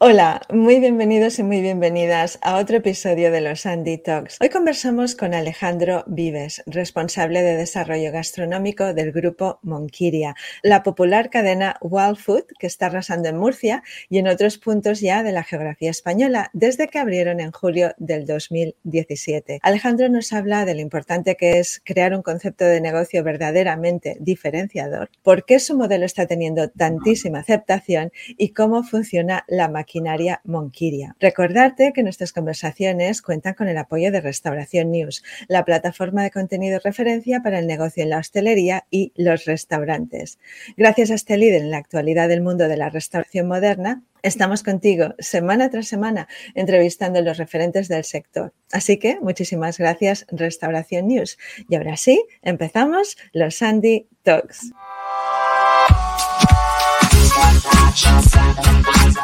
Hola, muy bienvenidos y muy bienvenidas a otro episodio de los Andy Talks. Hoy conversamos con Alejandro Vives, responsable de desarrollo gastronómico del grupo Monquiria, la popular cadena Wild Food que está arrasando en Murcia y en otros puntos ya de la geografía española desde que abrieron en julio del 2017. Alejandro nos habla de lo importante que es crear un concepto de negocio verdaderamente diferenciador, por qué su modelo está teniendo tantísima aceptación y cómo funciona la maquinaria maquinaria Monquiria. Recordarte que nuestras conversaciones cuentan con el apoyo de Restauración News, la plataforma de contenido referencia para el negocio en la hostelería y los restaurantes. Gracias a este líder en la actualidad del mundo de la restauración moderna, Estamos contigo semana tras semana entrevistando a los referentes del sector. Así que muchísimas gracias Restauración News. Y ahora sí, empezamos los Sandy Talks.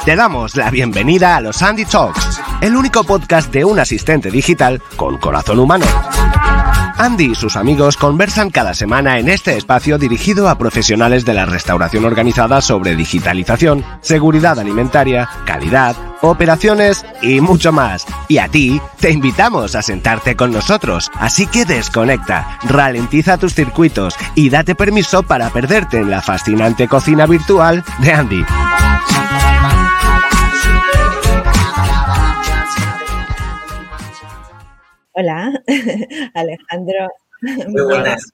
Te damos la bienvenida a los Andy Talks, el único podcast de un asistente digital con corazón humano. Andy y sus amigos conversan cada semana en este espacio dirigido a profesionales de la restauración organizada sobre digitalización, seguridad alimentaria, calidad, operaciones y mucho más. Y a ti te invitamos a sentarte con nosotros, así que desconecta, ralentiza tus circuitos y date permiso para perderte en la fascinante cocina virtual de Andy. Hola, Alejandro. Muy buenas.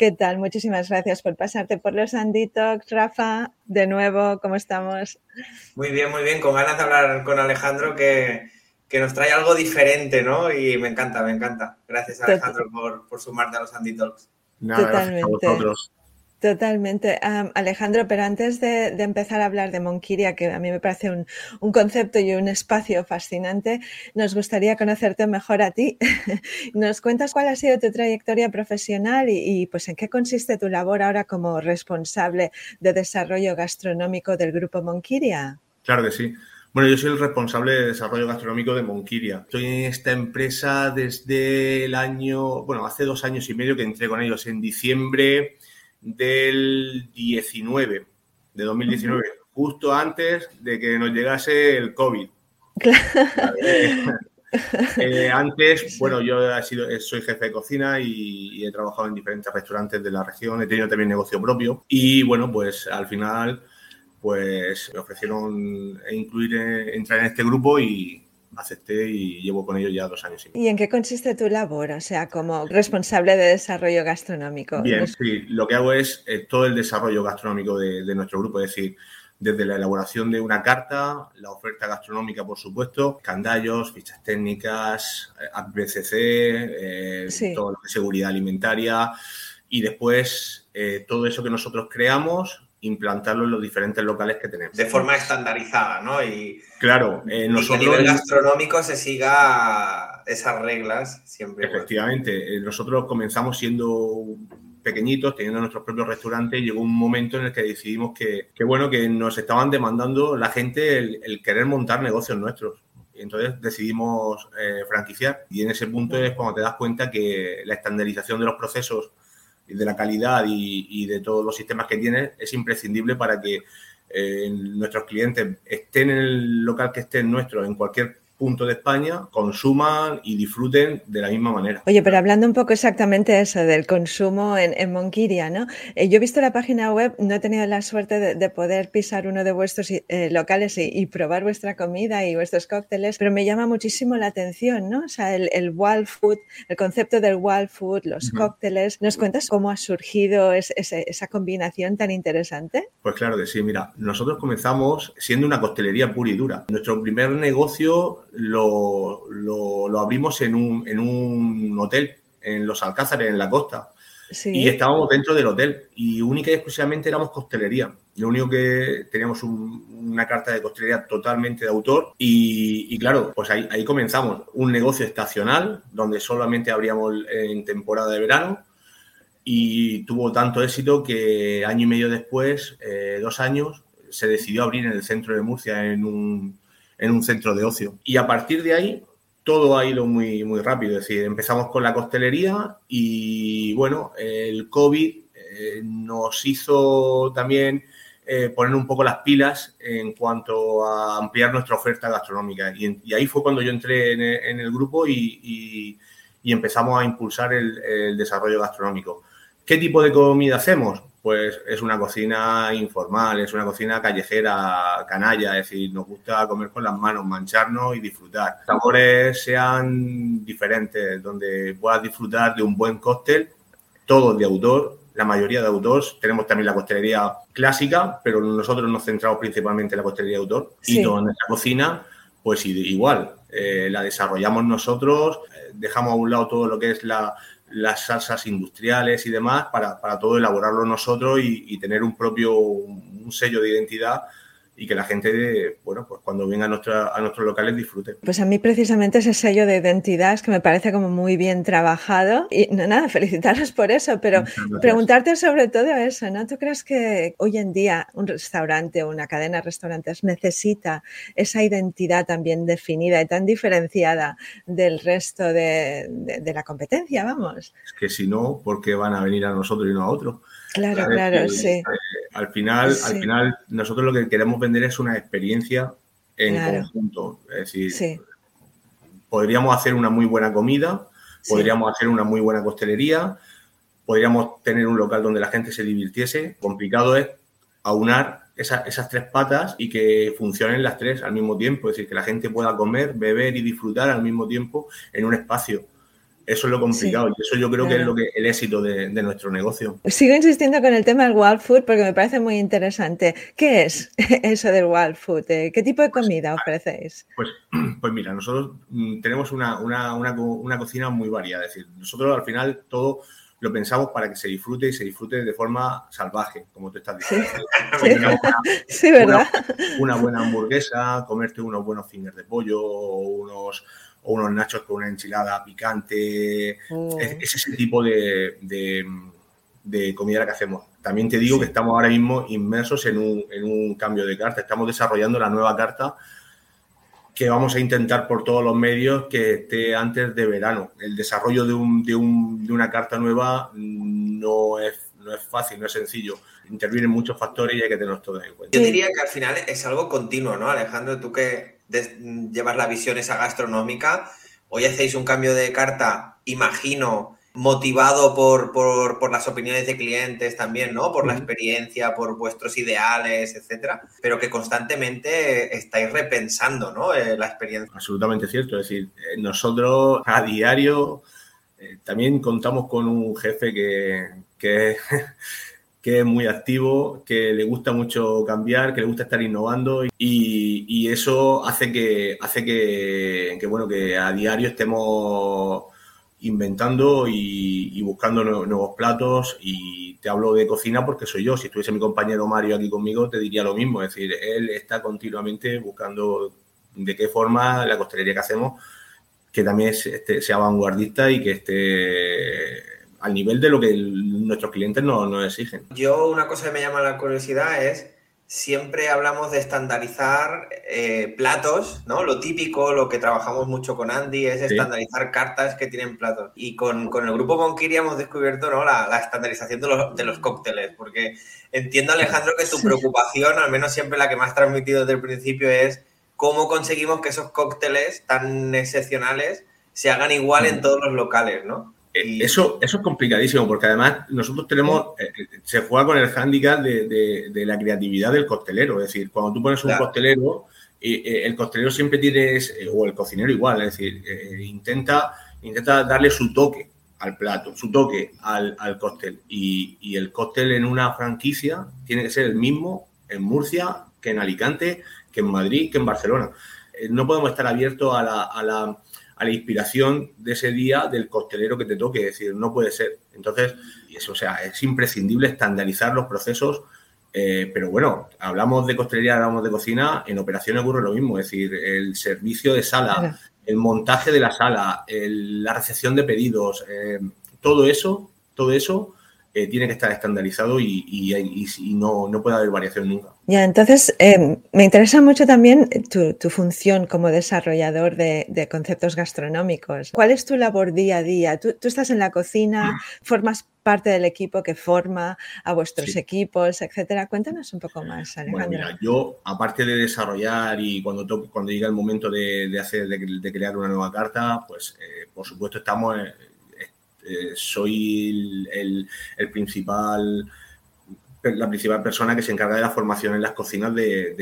¿Qué tal? Muchísimas gracias por pasarte por los Andy Talks. Rafa, de nuevo, ¿cómo estamos? Muy bien, muy bien. Con ganas de hablar con Alejandro que, nos trae algo diferente, ¿no? Y me encanta, me encanta. Gracias, Alejandro, por, por sumarte a los Andy Talks. Nada, Totalmente. Gracias a vosotros. Totalmente. Alejandro, pero antes de, empezar a hablar de Monquiria, que a mí me parece un, concepto y un espacio fascinante, nos gustaría conocerte mejor a ti. ¿Nos cuentas cuál ha sido tu trayectoria profesional y, pues en qué consiste tu labor ahora como responsable de desarrollo gastronómico del grupo Monquiria? Claro que sí. Bueno, yo soy el responsable de desarrollo gastronómico de Monquiria. Estoy en esta empresa desde el año, bueno, hace dos años y medio que entré con ellos en diciembre del 19, de 2019, justo antes de que nos llegase el COVID. Eh, antes, bueno, yo he sido, soy jefe de cocina y, he trabajado en diferentes restaurantes de la región, he tenido también negocio propio y bueno, pues al final pues me ofrecieron incluir, eh, entrar en este grupo y, acepté y llevo con ellos ya dos años. Y, en qué consiste tu labor? O sea, como responsable de desarrollo gastronómico. Bien, sí, lo que hago es eh, todo el desarrollo gastronómico de, nuestro grupo, es decir, desde la elaboración de una carta, la oferta gastronómica, por supuesto, candallos, fichas técnicas, eh, APCC, eh, todo lo es seguridad alimentaria y después todo eso que nosotros creamos implantarlo en los diferentes locales que tenemos. De forma estandarizada, ¿no? Y, claro, eh, nosotros... a nivel gastronómico se siga esas reglas siempre. Efectivamente, eh, nosotros comenzamos siendo pequeñitos, teniendo nuestros propios restaurantes, llegó un momento en el que decidimos que, bueno, que nos estaban demandando la gente el, querer montar negocios nuestros. Y entonces decidimos eh, franquiciar. Y en ese punto es cuando te das cuenta que la estandarización de los procesos de la calidad y, de todos los sistemas que tiene es imprescindible para que eh, nuestros clientes estén en el local que estén nuestro, en cualquier punto de España consuman y disfruten de la misma manera. Oye, pero hablando un poco exactamente eso del consumo en, en Monquiria, ¿no? Eh, yo he visto la página web, no he tenido la suerte de, poder pisar uno de vuestros eh, locales y, probar vuestra comida y vuestros cócteles, pero me llama muchísimo la atención, ¿no? O sea, el, el wild food, el concepto del wild food, los cócteles. ¿Nos cuentas cómo ha surgido esa combinación tan interesante? Pues claro que sí, mira, nosotros comenzamos siendo una costelería pura y dura. Nuestro primer negocio lo, lo, abrimos en un, en un, hotel, en Los Alcázares, en la costa. Y estábamos dentro del hotel y única y exclusivamente éramos costelería. Lo único que teníamos una carta de costelería totalmente de autor y, claro, pues ahí, ahí, comenzamos. Un negocio estacional donde solamente abríamos en temporada de verano y tuvo tanto éxito que año y medio después, eh, dos años, se decidió abrir en el centro de Murcia en un, en un centro de ocio. Y a partir de ahí todo ha ido muy, muy rápido. Es decir, empezamos con la costelería y bueno, el COVID eh, nos hizo también eh, poner un poco las pilas en cuanto a ampliar nuestra oferta gastronómica. Y, ahí fue cuando yo entré en el, grupo y, empezamos a impulsar el, desarrollo gastronómico. ¿Qué tipo de comida hacemos? Pues es una cocina informal, es una cocina callejera, canalla, es decir, nos gusta comer con las manos, mancharnos y disfrutar. Sabores sean diferentes, donde puedas disfrutar de un buen cóctel, todo de autor, la mayoría de autores. Tenemos también la costelería clásica, pero nosotros nos centramos principalmente en la costelería de autor. Y toda nuestra cocina, pues igual, eh, la desarrollamos nosotros, eh, dejamos a un lado todo lo que es la, las salsas industriales y demás para, para todo elaborarlo nosotros y, tener un propio un sello de identidad y que la gente, bueno, pues cuando venga a, nuestra, a nuestros locales disfrute. Pues a mí precisamente ese sello de identidad es que me parece como muy bien trabajado y no, nada, felicitaros por eso, pero preguntarte sobre todo eso, ¿no? ¿Tú crees que hoy en día un restaurante o una cadena de restaurantes necesita esa identidad también definida y tan diferenciada del resto de, de, la competencia, vamos? Es que si no, ¿por qué van a venir a nosotros y no a otros? Claro, claro, sí. Al final, al final, nosotros lo que queremos vender es una experiencia en conjunto. Es decir, podríamos hacer una muy buena comida, podríamos hacer una muy buena costelería, podríamos tener un local donde la gente se divirtiese. Complicado es aunar esas tres patas y que funcionen las tres al mismo tiempo. Es decir, que la gente pueda comer, beber y disfrutar al mismo tiempo en un espacio. Eso es lo complicado y eso yo creo que es lo que el éxito de, nuestro negocio. Sigo insistiendo con el tema del wild food porque me parece muy interesante. ¿Qué es eso del wild food? Eh, ¿Qué tipo de pues, comida ofrecéis? Pues, pues mira, nosotros mm, tenemos una, cocina muy variada. Es decir, nosotros al final todo lo pensamos para que se disfrute y se disfrute de forma salvaje, como tú estás diciendo. Sí, ¿verdad? Una, buena hamburguesa, comerte unos buenos fingers de pollo, unos o unos nachos con una enchilada picante. Mm. Es, ese tipo de, de, comida que hacemos. También te digo que estamos ahora mismo inmersos en un, en un, cambio de carta. Estamos desarrollando la nueva carta que vamos a intentar por todos los medios que esté antes de verano. El desarrollo de, un, de, un, de una carta nueva no es, no es fácil, no es sencillo. Intervienen muchos factores y hay que tenerlos todos en cuenta. Yo diría que al final es algo continuo, ¿no, Alejandro? Tú que llevar la visión esa gastronómica. Hoy hacéis un cambio de carta, imagino, motivado por, por, las opiniones de clientes también, ¿no? Por la experiencia, por vuestros ideales, etcétera, pero que constantemente estáis repensando, ¿no? Eh, la experiencia. Absolutamente cierto. Es decir, eh, nosotros a diario eh, también contamos con un jefe que, que que es muy activo, que le gusta mucho cambiar, que le gusta estar innovando y, eso hace que hace que, bueno que a diario estemos inventando y, buscando nuevos platos y te hablo de cocina porque soy yo. Si estuviese mi compañero Mario aquí conmigo te diría lo mismo. Es decir, él está continuamente buscando de qué forma la costelería que hacemos que también este, sea vanguardista y que esté al nivel de lo que nuestros clientes nos, exigen. Yo una cosa que me llama la curiosidad es, siempre hablamos de estandarizar eh, platos, ¿no? Lo típico, lo que trabajamos mucho con Andy es estandarizar cartas que tienen platos. Y con, el grupo Monkiri hemos descubierto ¿no? la, estandarización de los, de los, cócteles, porque entiendo Alejandro que tu preocupación, al menos siempre la que me has transmitido desde el principio, es cómo conseguimos que esos cócteles tan excepcionales se hagan igual en todos los locales, ¿no? Eh, eso, eso es complicadísimo porque además nosotros tenemos, eh, eh, se juega con el hándicap de, la creatividad del costelero. Es decir, cuando tú pones un costelero, el costelero siempre tiene, o el cocinero igual, es decir, intenta, intenta darle su toque al plato, su toque al, al cóctel. Y, el cóctel en una franquicia tiene que ser el mismo en Murcia que en Alicante, que en Madrid, que en Barcelona. no podemos estar abiertos a la a la inspiración de ese día del costelero que te toque. Es decir, no puede ser. Entonces, eso, o sea, es imprescindible estandarizar los procesos. Eh, pero bueno, hablamos de costelería, hablamos de cocina, en operaciones ocurre lo mismo, es decir, el servicio de sala, el montaje de la sala, la recepción de pedidos, eh, todo eso, todo eso eh, tiene que estar estandarizado y, no, no, puede haber variación nunca. Ya, entonces eh, me interesa mucho también tu, función como desarrollador de, conceptos gastronómicos. ¿Cuál es tu labor día a día? Tú, estás en la cocina, formas parte del equipo que forma a vuestros equipos, etcétera. Cuéntanos un poco más, Alejandro. Bueno, mira, yo, aparte de desarrollar y cuando, cuando llega el momento de, hacer, de, crear una nueva carta, pues eh, por supuesto estamos eh, soy el, principal la principal persona que se encarga de la formación en las cocinas de,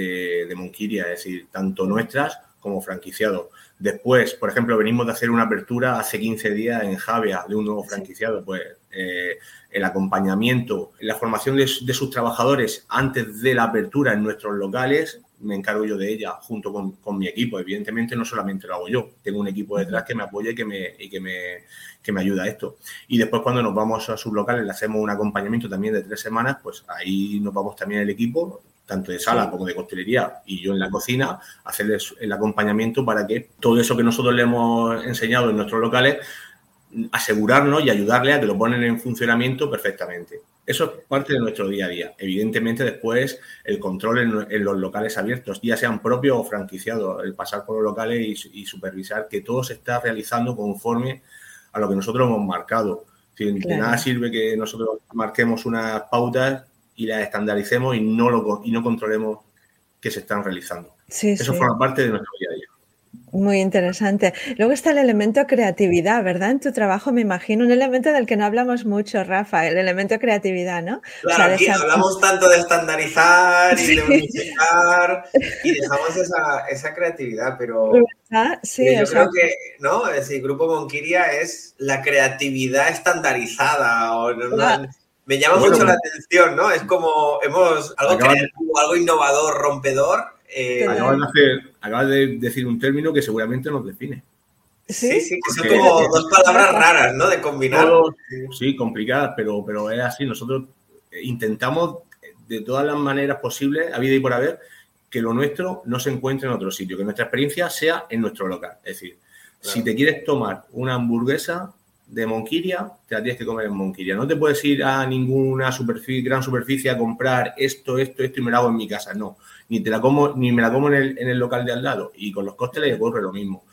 de, Monquiria, es decir, tanto nuestras como franquiciados. Después, por ejemplo, venimos de hacer una apertura hace 15 días en Javia de un nuevo franquiciado, pues eh, el acompañamiento, la formación de, sus trabajadores antes de la apertura en nuestros locales, me encargo yo de ella junto con, mi equipo. Evidentemente no solamente lo hago yo, tengo un equipo detrás que me apoya y que me, y que me, que me ayuda a esto. Y después cuando nos vamos a sus locales, le hacemos un acompañamiento también de tres semanas, pues ahí nos vamos también el equipo, tanto de sala como de costelería y yo en la cocina, hacerles el acompañamiento para que todo eso que nosotros le hemos enseñado en nuestros locales, asegurarnos y ayudarle a que lo ponen en funcionamiento perfectamente. Eso es parte de nuestro día a día. Evidentemente, después el control en, los locales abiertos, ya sean propios o franquiciados, el pasar por los locales y, supervisar que todo se está realizando conforme a lo que nosotros hemos marcado. De nada sirve que nosotros marquemos unas pautas y las estandaricemos y no, lo, y no controlemos que se están realizando. Eso forma parte de nuestro día a día. Muy interesante. Luego está el elemento creatividad, ¿verdad? En tu trabajo me imagino, un elemento del que no hablamos mucho, Rafa, el elemento creatividad, ¿no? Claro, aquí hablamos tanto de estandarizar y de unificar y dejamos esa, creatividad, pero sí, yo creo que, ¿no? Es decir, Grupo Monquiria es la creatividad estandarizada o, me llama mucho la atención, ¿no? Es como hemos algo algo innovador, rompedor eh, acabas, de decir un término que seguramente nos define. Sí, sí, que son como dos palabras raras, ¿no? De combinar. sí, complicadas, pero, pero es así. Nosotros intentamos de todas las maneras posibles, a vida y por haber, que lo nuestro no se encuentre en otro sitio, que nuestra experiencia sea en nuestro local. Es decir, si te quieres tomar una hamburguesa de Monquiria, te la tienes que comer en Monquiria. No te puedes ir a ninguna superficie, gran superficie a comprar esto, esto, esto y me lo hago en mi casa. No ni te la como, ni me la como en el, en el local de al lado. Y con los cócteles ocurre lo mismo.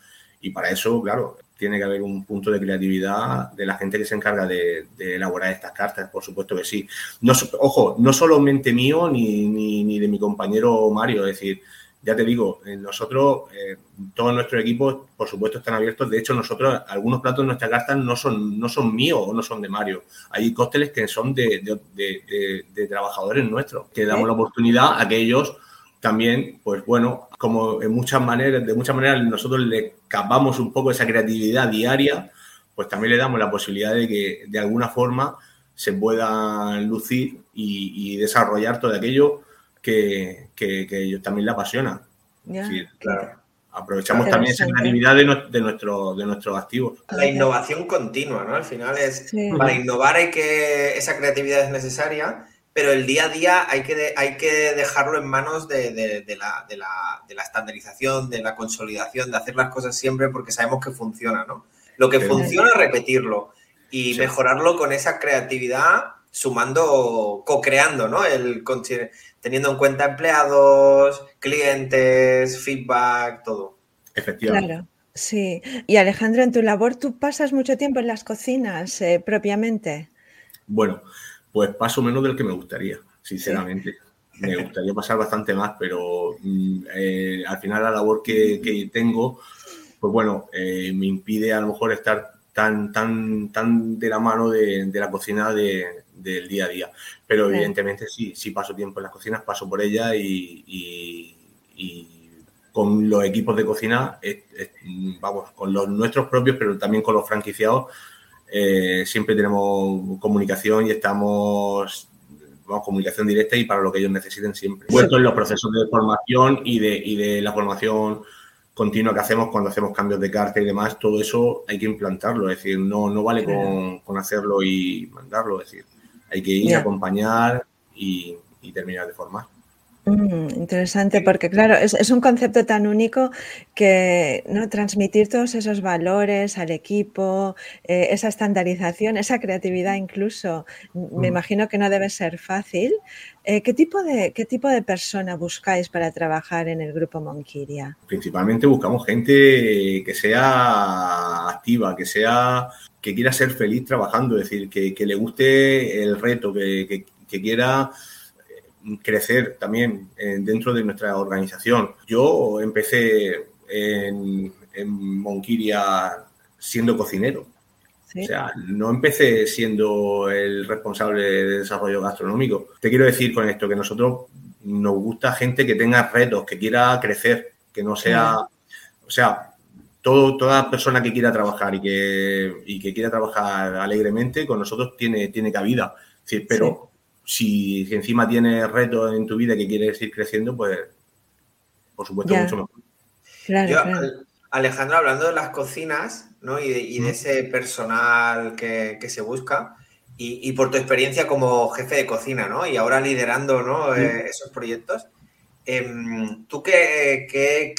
Y para eso, claro, tiene que haber un punto de creatividad de la gente que se encarga de, elaborar estas cartas, por supuesto que sí. No, ojo, no solamente mío ni, ni, de mi compañero Mario, es decir, ya te digo, eh, nosotros, eh, todos nuestros equipos, por supuesto, están abiertos. De hecho, nosotros, algunos platos de nuestras cartas no son, no son míos o no son de Mario. Hay cócteles que son de, de trabajadores nuestros, que damos la oportunidad a que ellos también, pues bueno, como en muchas maneras, de muchas maneras nosotros le capamos un poco esa creatividad diaria, pues también le damos la posibilidad de que de alguna forma se pueda lucir y, desarrollar todo aquello que, que, ellos también le apasiona. claro. Aprovechamos también esa creatividad de, de, nuestro, de nuestros activos. La innovación continua, ¿no? Al final es, para innovar hay que, esa creatividad es necesaria pero el día a día hay que, hay que dejarlo en manos de, la, estandarización, de la consolidación, de hacer las cosas siempre porque sabemos que funciona, ¿no? Lo que funciona es repetirlo y mejorarlo con esa creatividad, sumando, co-creando, ¿no? El, teniendo en cuenta empleados, clientes, feedback, todo. Efectivamente. Claro. Sí. Y Alejandro, en tu labor, ¿tú pasas mucho tiempo en las cocinas eh, propiamente? Bueno, pues paso menos del que me gustaría, sinceramente. Me gustaría pasar bastante más, pero mm, eh, al final la labor que, tengo, pues bueno, eh, me impide a lo mejor estar tan, tan, tan de la mano de, la cocina del día a día. Pero evidentemente sí, sí paso tiempo en las cocinas, paso por ella y, con los equipos de cocina, vamos, con los nuestros propios, pero también con los franquiciados, eh, siempre tenemos comunicación y estamos vamos, comunicación directa y para lo que ellos necesiten siempre. Puesto en los procesos de formación y de, y de la formación continua que hacemos cuando hacemos cambios de carta y demás, todo eso hay que implantarlo, es decir, no, no vale con, hacerlo y mandarlo, es decir, hay que ir, a acompañar y, terminar de formar. Mm, interesante, porque claro, es, un concepto tan único que ¿no? transmitir todos esos valores al equipo, eh, esa estandarización, esa creatividad incluso, me mm. imagino que no debe ser fácil. Eh, ¿qué, tipo de, ¿Qué tipo de persona buscáis para trabajar en el grupo Monquiria? Principalmente buscamos gente que sea activa, que sea que quiera ser feliz trabajando, es decir, que, le guste el reto, que, que quiera crecer también eh, dentro de nuestra organización. Yo empecé en, Monquiria siendo cocinero. O sea, no empecé siendo el responsable de desarrollo gastronómico. Te quiero decir con esto que nosotros nos gusta gente que tenga retos, que quiera crecer, que no sea, o sea, todo, toda persona que quiera trabajar y que, y que quiera trabajar alegremente con nosotros tiene, tiene cabida. pero si, encima tienes retos en tu vida que quieres ir creciendo, pues por supuesto mucho mejor. Alejandro, hablando de las cocinas ¿no? y, de, ese personal que, se busca, y, por tu experiencia como jefe de cocina, ¿no? Y ahora liderando ¿no? Eh, esos proyectos, em, ¿tú qué, qué,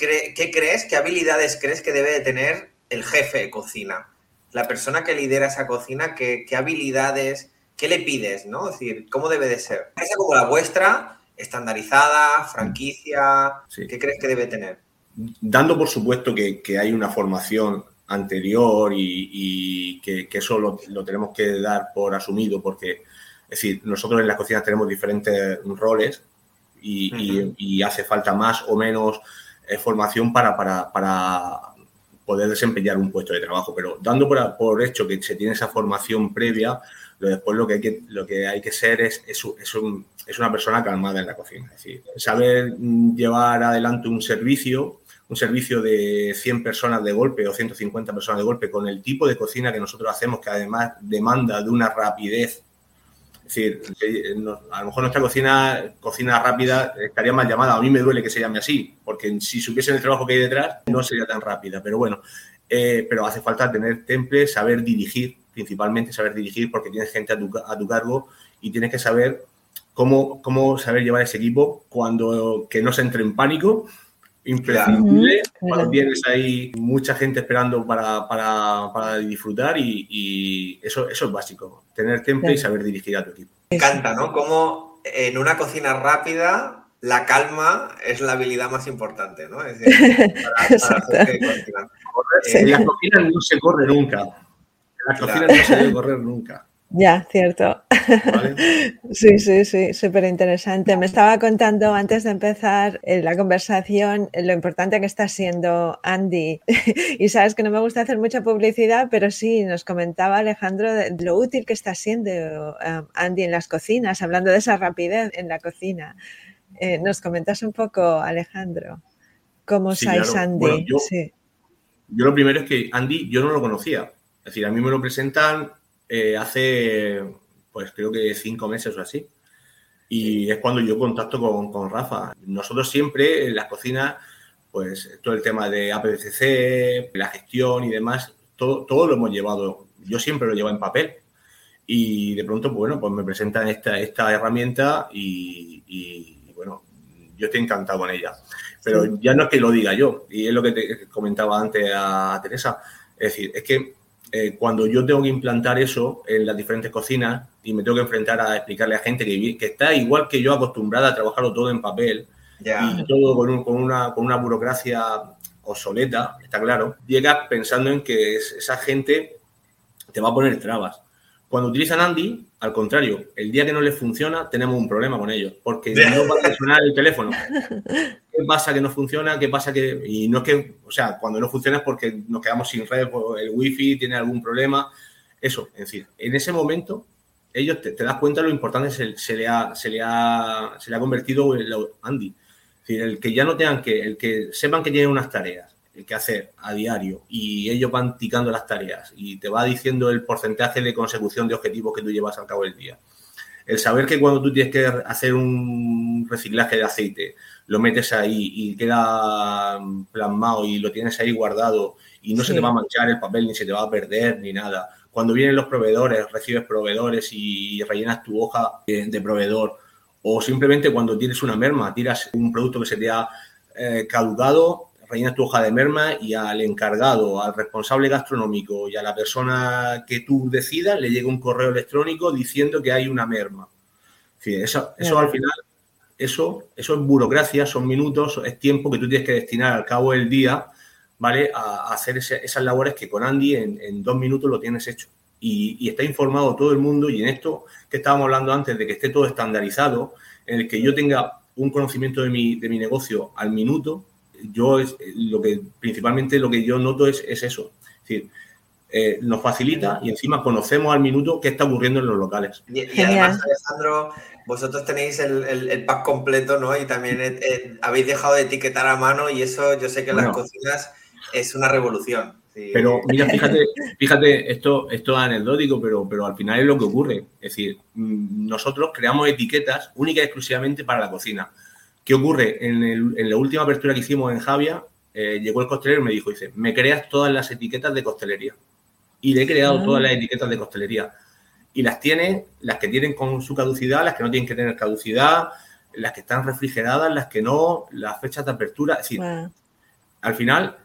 crees, qué habilidades crees que debe de tener el jefe de cocina? La persona que lidera esa cocina, ¿qué, qué habilidades ¿qué le pides? ¿no? Es decir, ¿cómo debe de ser? ¿Es como la vuestra, estandarizada, franquicia? ¿Qué crees que debe tener? Dando por supuesto que, hay una formación anterior y, que, eso lo, tenemos que dar por asumido porque, es decir, nosotros en las cocinas tenemos diferentes roles y, hace falta más o menos eh, formación para, para, poder desempeñar un puesto de trabajo, pero dando por, por hecho que se tiene esa formación previa, después lo que hay que, lo que, hay que ser es, es, un, es una persona calmada en la cocina. Es decir, saber llevar adelante un servicio, un servicio de 100 personas de golpe o 150 personas de golpe con el tipo de cocina que nosotros hacemos, que además demanda de una rapidez. Es decir, a lo mejor nuestra cocina, cocina rápida estaría mal llamada. A mí me duele que se llame así, porque si supiesen el trabajo que hay detrás, no sería tan rápida. Pero bueno, eh, pero hace falta tener temple, saber dirigir principalmente saber dirigir porque tienes gente a tu, a tu cargo y tienes que saber cómo, cómo saber llevar ese equipo cuando que no se entre en pánico, imprescindible, cuando tienes ahí mucha gente esperando para, para, para disfrutar y, eso, eso es básico, tener temple y saber dirigir a tu equipo. Me encanta, ¿no? Como en una cocina rápida la calma es la habilidad más importante, ¿no? Es decir, para, para En la cocina no se corre nunca. La cocina no se debe correr nunca. Ya, cierto. Sí, sí, sí, súper interesante. Me estaba contando antes de empezar eh, la conversación lo importante que está siendo Andy. Y sabes que no me gusta hacer mucha publicidad, pero sí, nos comentaba Alejandro de lo útil que está siendo eh, Andy en las cocinas, hablando de esa rapidez en la cocina. Eh, ¿Nos comentas un poco, Alejandro? ¿Cómo sí, Andy? yo, yo lo primero es que Andy yo no lo conocía. Es decir, a mí me lo presentan eh, hace, pues creo que cinco meses o así. Y es cuando yo contacto con, Rafa. Nosotros siempre en las cocinas, pues todo el tema de APCC, la gestión y demás, todo, todo lo hemos llevado. Yo siempre lo llevo en papel. Y de pronto, bueno, pues me presentan esta, esta herramienta y, bueno, yo estoy encantado con ella. Pero ya no es que lo diga yo, y es lo que te comentaba antes a Teresa. Es decir, es que eh, cuando yo tengo que implantar eso en las diferentes cocinas y me tengo que enfrentar a explicarle a gente que, que está igual que yo acostumbrada a trabajarlo todo en papel y todo con, con, una, con una burocracia obsoleta, está claro, llegas pensando en que esa gente te va a poner trabas. Cuando utilizan Andy, al contrario, el día que no les funciona, tenemos un problema con ellos, porque no va a funcionar el teléfono. ¿Qué pasa que no funciona? ¿Qué pasa que.? Y no es que. O sea, cuando no funciona es porque nos quedamos sin red, el wifi tiene algún problema. Eso, es decir, en ese momento, ellos te, das cuenta de lo importante se, se, le ha, se, le ha, se le ha convertido en Andy. Es decir, el que ya no tengan que. El que sepan que tienen unas tareas que hacer a diario y ellos van ticando las tareas y te va diciendo el porcentaje de consecución de objetivos que tú llevas al cabo del día. El saber que cuando tú tienes que hacer un reciclaje de aceite, lo metes ahí y queda plasmado y lo tienes ahí guardado y no se te va a manchar el papel ni se te va a perder ni nada. Cuando vienen los proveedores, recibes proveedores y rellenas tu hoja de proveedor O simplemente cuando tienes una merma, tiras un producto que se te ha eh, caducado, rellenas tu hoja de merma y al encargado, al responsable gastronómico y a la persona que tú decidas le llega un correo electrónico diciendo que hay una merma. eso, eso al final, eso, eso es burocracia, son minutos, es tiempo que tú tienes que destinar al cabo del día, ¿vale? A, hacer esas labores que con Andy en, dos minutos lo tienes hecho. Y, está informado todo el mundo y en esto que estábamos hablando antes de que esté todo estandarizado, en el que yo tenga un conocimiento de mi, de mi negocio al minuto, yo es, lo que principalmente lo que yo noto es, eso. Es decir, eh, nos facilita y encima conocemos al minuto qué está ocurriendo en los locales. Y, además, Alejandro, vosotros tenéis el, pack completo, ¿no? Y también eh, eh, habéis dejado de etiquetar a mano y eso yo sé que en las cocinas es una revolución. Pero mira, fíjate, fíjate, esto, esto es anecdótico, pero, pero al final es lo que ocurre. Es decir, mm, nosotros creamos etiquetas únicas y exclusivamente para la cocina. ¿Qué ocurre? En, la última apertura que hicimos en Javia, eh, llegó el costelero y me dijo, dice, me creas todas las etiquetas de costelería. Y le he creado todas las ah. etiquetas de costelería. Y las tiene, las que tienen con su caducidad, las que no tienen que tener caducidad, las que están refrigeradas, las que no, las fechas de apertura. Es decir, al final,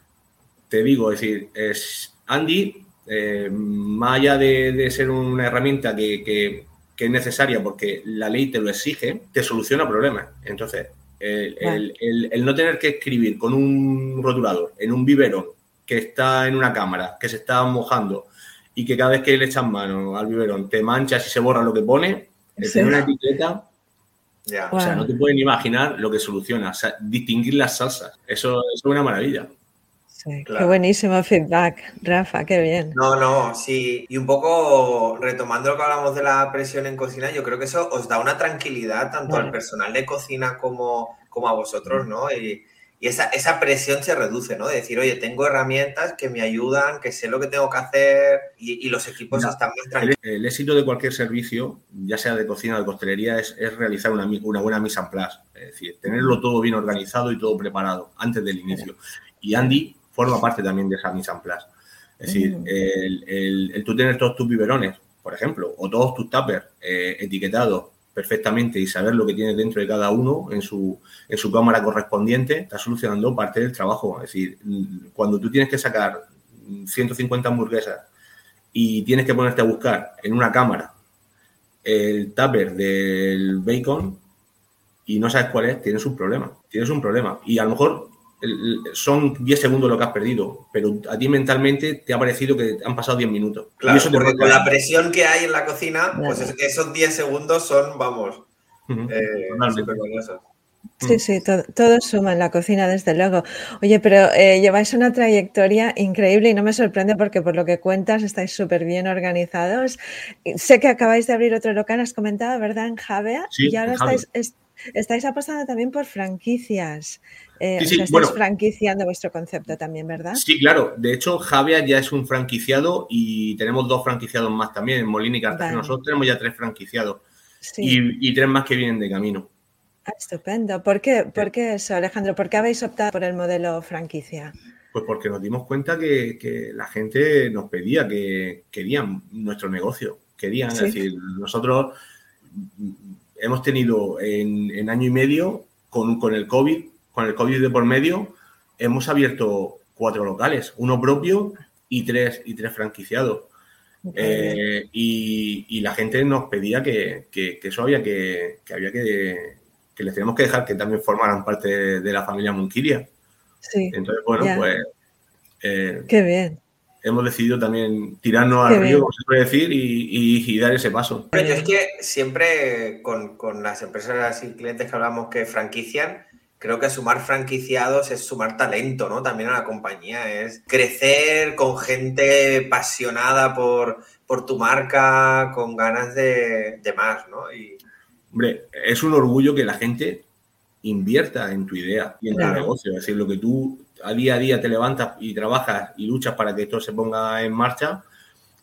te digo, es decir, es Andy, eh, más allá de, ser una herramienta que, que es necesaria porque la ley te lo exige, te soluciona problemas. Entonces, el, no tener que escribir con un rotulador en un biberón que está en una cámara, que se está mojando y que cada vez que le echas mano al biberón te manchas y se borra lo que pone, el tener una etiqueta, o sea, no te pueden imaginar lo que soluciona, o sea, distinguir las salsas, eso, es una maravilla. Qué buenísimo feedback, Rafa, qué bien. No, no, sí. Y un poco retomando lo que hablamos de la presión en cocina, yo creo que eso os da una tranquilidad tanto al personal de cocina como, como a vosotros, ¿no? Y, esa, esa, presión se reduce, ¿no? De decir, oye, tengo herramientas que me ayudan, que sé lo que tengo que hacer y, los equipos están más tranquilos. El, éxito de cualquier servicio, ya sea de cocina o de costelería, es, realizar una, una, buena mise en place. Es decir, tenerlo todo bien organizado y todo preparado antes del inicio. Y Andy forma parte también de esa mise en place. Es decir, mm. el, tú tener todos tus biberones, por ejemplo, o todos tus tuppers eh, etiquetados perfectamente y saber lo que tienes dentro de cada uno en su, en su cámara correspondiente, está solucionando parte del trabajo. Es decir, cuando tú tienes que sacar 150 hamburguesas y tienes que ponerte a buscar en una cámara el tupper del bacon y no sabes cuál es, tienes un problema. Tienes un problema. Y a lo mejor son 10 segundos lo que has perdido, pero a ti mentalmente te ha parecido que han pasado 10 minutos. Claro, porque con la presión que hay en la cocina, pues esos 10 segundos son, vamos, eh, Sí, sí, todo, suma en la cocina, desde luego. Oye, pero eh, lleváis una trayectoria increíble y no me sorprende porque por lo que cuentas estáis súper bien organizados. Sé que acabáis de abrir otro local, has comentado, ¿verdad? En Javea. Sí, y ahora estáis, estáis apostando también por franquicias. Eh, estáis franquiciando vuestro concepto también, ¿verdad? Sí, claro. De hecho, Javia ya es un franquiciado y tenemos dos franquiciados más también en Molina y Cartagena. Nosotros tenemos ya tres franquiciados y, tres más que vienen de camino. Ah, estupendo. ¿Por qué, ¿Por qué eso, Alejandro? ¿Por qué habéis optado por el modelo franquicia? Pues porque nos dimos cuenta que, la gente nos pedía que querían nuestro negocio. Querían, es decir, nosotros hemos tenido en, año y medio con, con el COVID con el COVID de por medio, hemos abierto cuatro locales, uno propio y tres, y tres franquiciados. Eh, y, la gente nos pedía que, eso había que, había que, que les tenemos que dejar que también formaran parte de, la familia Munquiria. Sí. Entonces, bueno, pues. Eh, Qué bien. Hemos decidido también tirarnos al río, como se puede decir, y, dar ese paso. Pero yo es que siempre con, con las empresas y clientes que hablamos que franquician, creo que sumar franquiciados es sumar talento, ¿no? También a la compañía, es crecer con gente apasionada por, por tu marca, con ganas de, más, ¿no? Y... Hombre, es un orgullo que la gente invierta en tu idea y en tu negocio. Es decir, lo que tú a día a día te levantas y trabajas y luchas para que esto se ponga en marcha,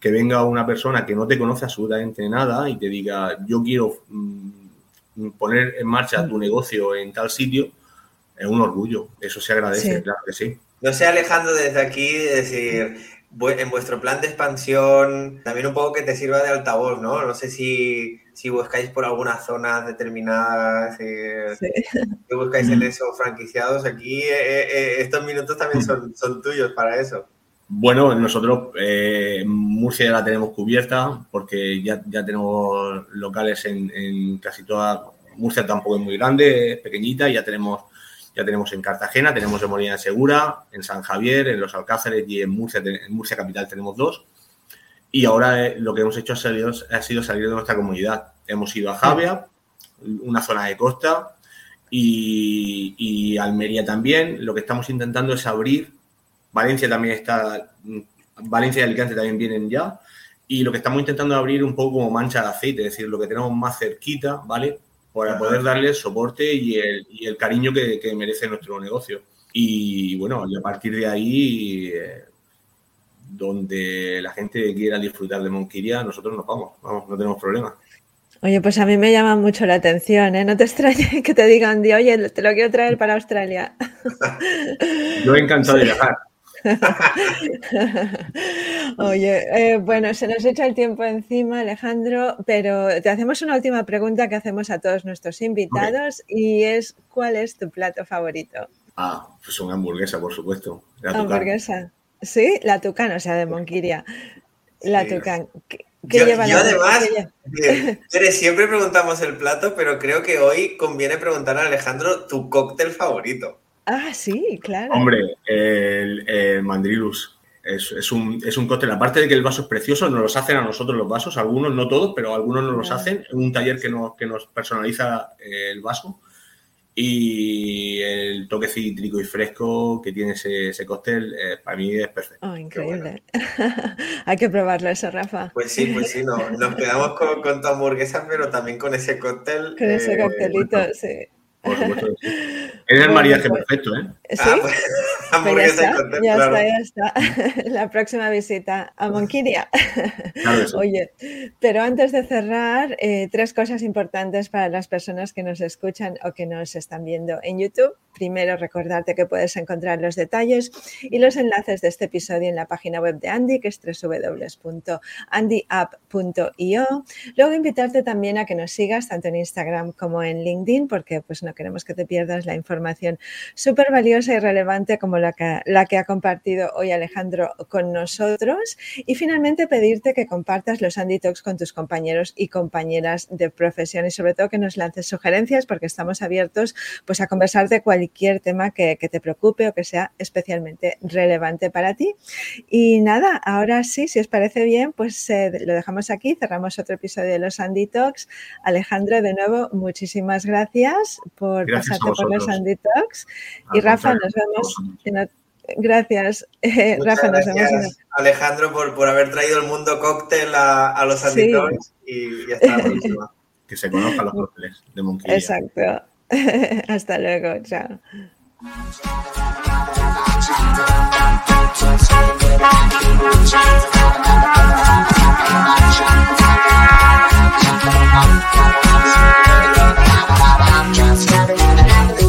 que venga una persona que no te conoce absolutamente nada y te diga, yo quiero mm, poner en marcha tu negocio en tal sitio, es un orgullo. Eso se agradece, claro que sí. No sé, Alejandro, desde aquí decir, en vuestro plan de expansión, también un poco que te sirva de altavoz, ¿no? No sé si, si buscáis por algunas zonas determinadas, si buscáis en eso franquiciados. Aquí eh, eh, eh, estos minutos también son, son tuyos para eso. Bueno, nosotros Murcia ya la tenemos cubierta porque ya, ya tenemos locales en, en casi toda... Murcia tampoco es muy grande, es pequeñita y ya tenemos ya tenemos en Cartagena, tenemos en Molina Segura, en San Javier, en Los Alcázares y en Murcia, en Murcia Capital tenemos dos. Y ahora eh, lo que hemos hecho ha sido, ha sido salir de nuestra comunidad. Hemos ido a Javia, una zona de costa, y, Almería también. Lo que estamos intentando es abrir. Valencia también está. Valencia y Alicante también vienen ya. Y lo que estamos intentando es abrir un poco como mancha de aceite, es decir, lo que tenemos más cerquita, ¿vale? para poder darle el soporte y el, y el cariño que, merece nuestro negocio. Y bueno, y a partir de ahí, eh, donde la gente quiera disfrutar de Monquiria, nosotros nos vamos, vamos, no tenemos problema. Oye, pues a mí me llama mucho la atención, ¿eh? No te extrañe que te digan, oye, te lo quiero traer para Australia. Yo he encantado de viajar. Oye, eh, bueno, se nos echa el tiempo encima, Alejandro, pero te hacemos una última pregunta que hacemos a todos nuestros invitados y es ¿cuál es tu plato favorito? Ah, pues una hamburguesa, por supuesto. Hamburguesa. Sí, la tucán, o sea, de Monquiria. La tucán. ¿Qué, lleva la además, siempre preguntamos el plato, pero creo que hoy conviene preguntar a Alejandro tu cóctel favorito. Ah, sí, claro. Hombre, el, mandrilus. Es, un, es un cóctel. Aparte de que el vaso es precioso, nos los hacen a nosotros los vasos, algunos, no todos, pero algunos nos los hacen. Un taller que nos, que nos personaliza eh, el vaso. Y el toque cítrico y fresco que tiene ese, ese cóctel, eh, para mí es perfecto. Oh, increíble. Hay que probarlo eso, Rafa. Pues sí, pues sí, no, nos quedamos con, con tu hamburguesa, pero también con ese cóctel. Con ese eh, cóctelito, sí. Por supuesto. Es el maridaje pues, perfecto, ¿eh? Sí. Ah, pues, pues ya, está, ya está, ya está. La próxima visita a Monquiria. Oye, pero antes de cerrar, eh, tres cosas importantes para las personas que nos escuchan o que nos están viendo en YouTube. Primero, recordarte que puedes encontrar los detalles y los enlaces de este episodio en la página web de Andy, que es www.andyapp.io. Luego, invitarte también a que nos sigas tanto en Instagram como en LinkedIn, porque pues no queremos que te pierdas la información súper valiosa y relevante como la que, la que ha compartido hoy Alejandro con nosotros. Y finalmente, pedirte que compartas los Andy Talks con tus compañeros y compañeras de profesión y sobre todo que nos lances sugerencias porque estamos abiertos pues a conversar de cualquier cualquier tema que, te preocupe o que sea especialmente relevante para ti. Y nada, ahora sí, si os parece bien, pues eh, lo dejamos aquí, cerramos otro episodio de los Andy Talks. Alejandro, de nuevo, muchísimas gracias por pasarte por los Andy Talks. y Rafa, nos vemos gracias. Rafa. Nos hemos. Alejandro, por, por, haber traído el mundo cóctel a, los auditores sí. y ya está. que se conozcan los cócteles de Monquilla. Exacto. Hasta luego. Chao.